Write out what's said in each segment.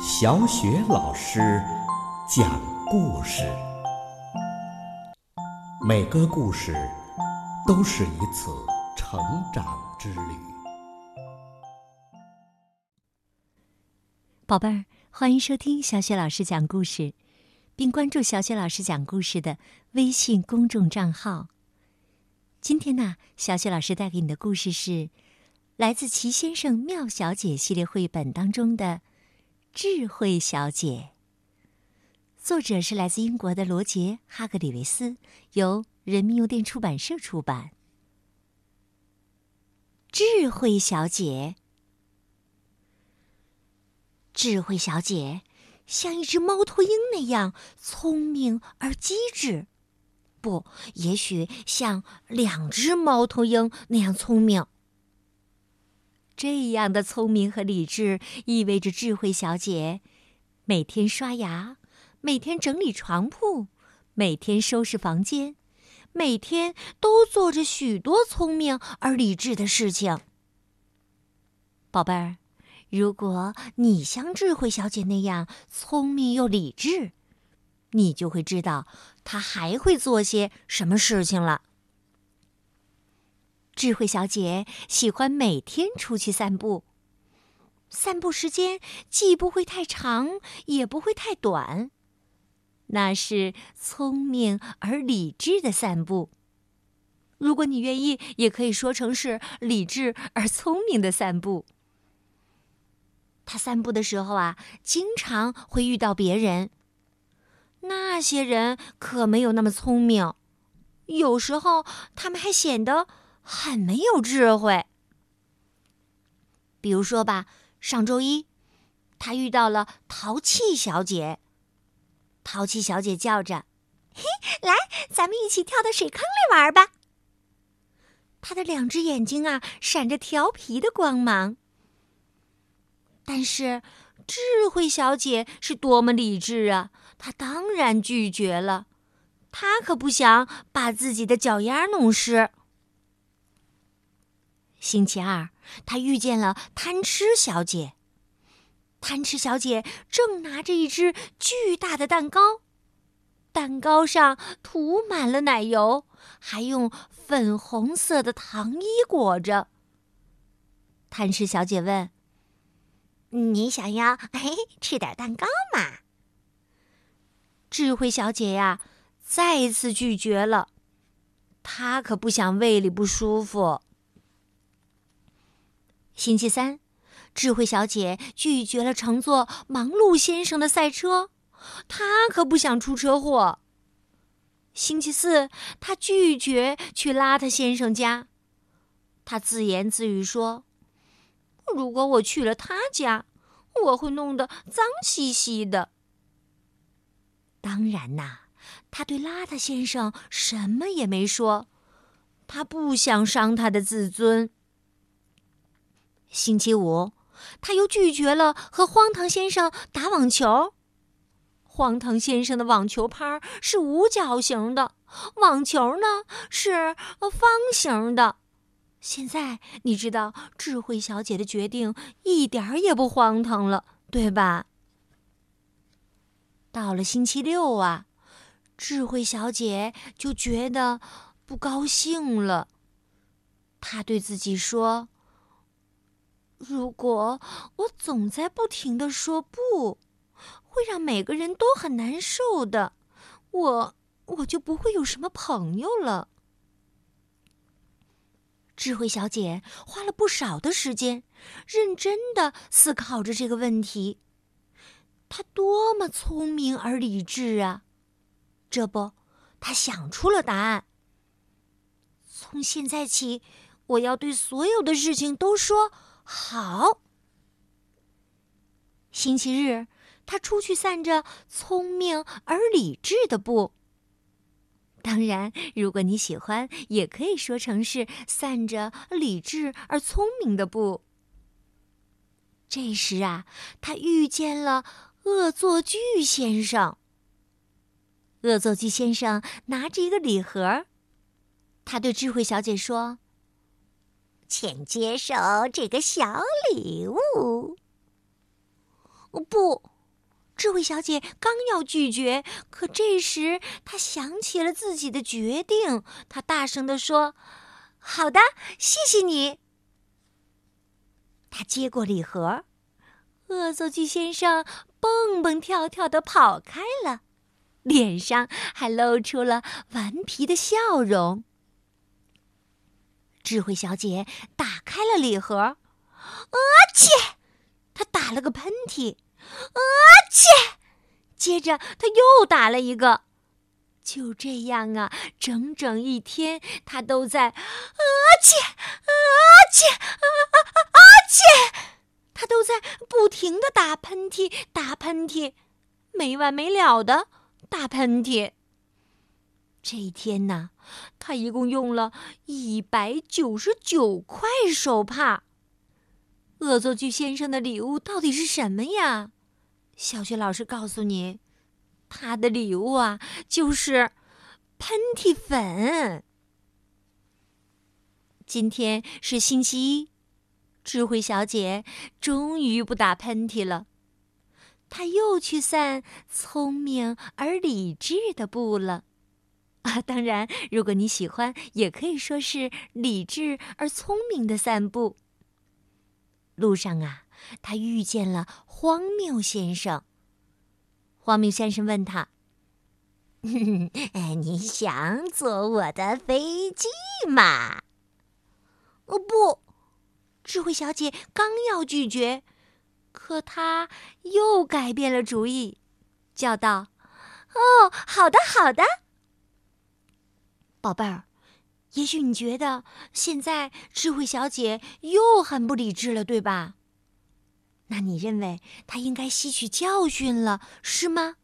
小雪老师讲故事，每个故事都是一次成长之旅。宝贝儿，欢迎收听小雪老师讲故事，并关注小雪老师讲故事的微信公众账号。今天呢，小雪老师带给你的故事是来自《齐先生妙小姐》系列绘本当中的。智慧小姐。作者是来自英国的罗杰·哈格里维斯，由人民邮电出版社出版。智慧小姐，智慧小姐像一只猫头鹰那样聪明而机智，不，也许像两只猫头鹰那样聪明。这样的聪明和理智，意味着智慧小姐每天刷牙，每天整理床铺，每天收拾房间，每天都做着许多聪明而理智的事情。宝贝儿，如果你像智慧小姐那样聪明又理智，你就会知道她还会做些什么事情了。智慧小姐喜欢每天出去散步。散步时间既不会太长，也不会太短，那是聪明而理智的散步。如果你愿意，也可以说成是理智而聪明的散步。他散步的时候啊，经常会遇到别人。那些人可没有那么聪明，有时候他们还显得。很没有智慧。比如说吧，上周一，他遇到了淘气小姐。淘气小姐叫着：“嘿，来，咱们一起跳到水坑里玩吧。”她的两只眼睛啊，闪着调皮的光芒。但是，智慧小姐是多么理智啊！她当然拒绝了。她可不想把自己的脚丫弄湿。星期二，他遇见了贪吃小姐。贪吃小姐正拿着一只巨大的蛋糕，蛋糕上涂满了奶油，还用粉红色的糖衣裹着。贪吃小姐问：“你想要嘿吃点蛋糕吗？”智慧小姐呀，再一次拒绝了。她可不想胃里不舒服。星期三，智慧小姐拒绝了乘坐忙碌先生的赛车，她可不想出车祸。星期四，她拒绝去邋遢先生家，她自言自语说：“如果我去了他家，我会弄得脏兮兮的。”当然呐，她对邋遢先生什么也没说，她不想伤他的自尊。星期五，他又拒绝了和荒唐先生打网球。荒唐先生的网球拍是五角形的，网球呢是方形的。现在你知道智慧小姐的决定一点儿也不荒唐了，对吧？到了星期六啊，智慧小姐就觉得不高兴了。她对自己说。如果我总在不停的说不，会让每个人都很难受的，我我就不会有什么朋友了。智慧小姐花了不少的时间，认真的思考着这个问题。她多么聪明而理智啊！这不，她想出了答案。从现在起，我要对所有的事情都说。好，星期日，他出去散着聪明而理智的步。当然，如果你喜欢，也可以说成是散着理智而聪明的步。这时啊，他遇见了恶作剧先生。恶作剧先生拿着一个礼盒，他对智慧小姐说。请接受这个小礼物。不，智慧小姐刚要拒绝，可这时她想起了自己的决定，她大声地说：“好的，谢谢你。”她接过礼盒，恶作剧先生蹦蹦跳跳的跑开了，脸上还露出了顽皮的笑容。智慧小姐打开了礼盒，啊切！她打了个喷嚏。啊切！接着她又打了一个，就这样啊，整整一天，她都在啊切啊切啊啊切，他都在不停的打喷嚏，打喷嚏，没完没了的打喷嚏。这一天呢，他一共用了一百九十九块手帕。恶作剧先生的礼物到底是什么呀？小学老师告诉你，他的礼物啊，就是喷嚏粉。今天是星期一，智慧小姐终于不打喷嚏了，她又去散聪明而理智的步了。当然，如果你喜欢，也可以说是理智而聪明的散步。路上啊。他遇见了荒谬先生。荒谬先生问他：“你想坐我的飞机吗？”“哦，不！”智慧小姐刚要拒绝，可她又改变了主意，叫道：“哦，好的，好的，宝贝儿。也许你觉得现在智慧小姐又很不理智了，对吧？”那你认为她应该吸取教训了，是吗？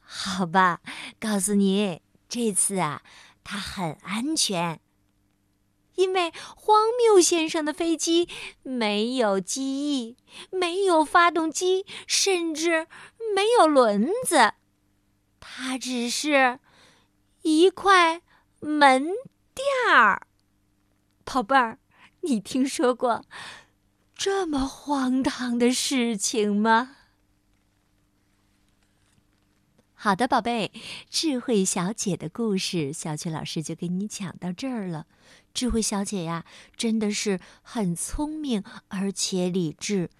好吧，告诉你，这次啊，她很安全，因为荒谬先生的飞机没有机翼，没有发动机，甚至没有轮子，它只是一块门垫儿。宝贝儿，你听说过？这么荒唐的事情吗？好的，宝贝，智慧小姐的故事，小雪老师就给你讲到这儿了。智慧小姐呀，真的是很聪明而且理智。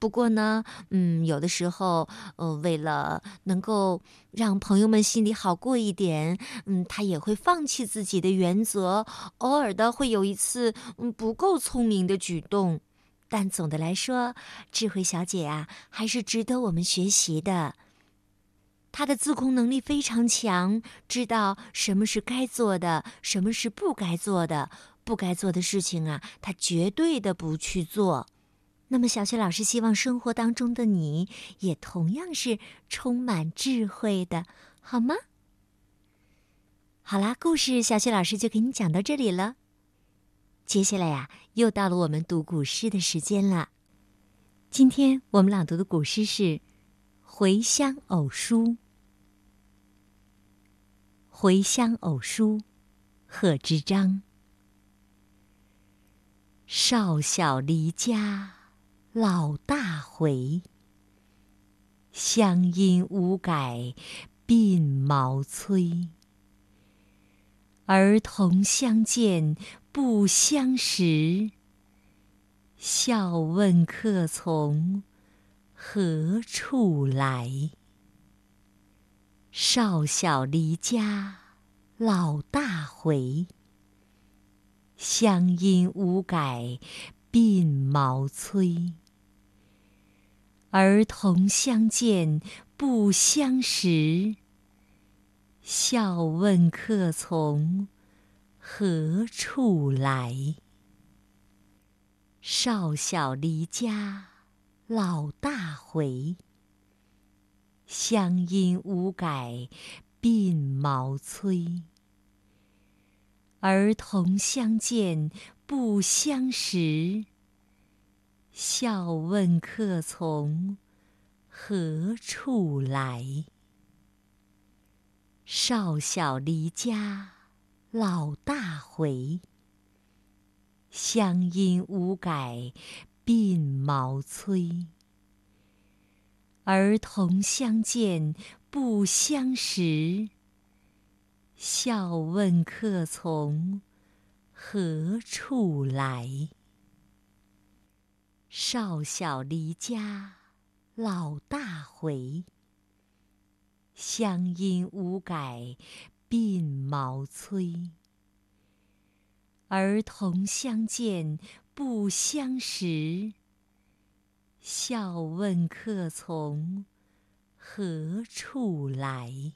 不过呢，嗯，有的时候，呃，为了能够让朋友们心里好过一点，嗯，她也会放弃自己的原则，偶尔的会有一次，嗯，不够聪明的举动。但总的来说，智慧小姐啊，还是值得我们学习的。她的自控能力非常强，知道什么是该做的，什么是不该做的。不该做的事情啊，她绝对的不去做。那么，小雪老师希望生活当中的你也同样是充满智慧的，好吗？好啦，故事小雪老师就给你讲到这里了。接下来呀，又到了我们读古诗的时间了。今天我们朗读的古诗是《回乡偶书》。《回乡偶书》，贺知章。少小离家老大回，乡音无改鬓毛衰。儿童相见。不相识，笑问客从何处来。少小离家老大回，乡音无改鬓毛衰。儿童相见不相识，笑问客从。何处来？少小离家老大回，乡音无改鬓毛衰。儿童相见不相识，笑问客从何处来。少小离家。老大回，乡音无改鬓毛衰。儿童相见不相识，笑问客从何处来。少小离家老大回，乡音无改鬓毛衰。儿童相见不相识，笑问客从何处来。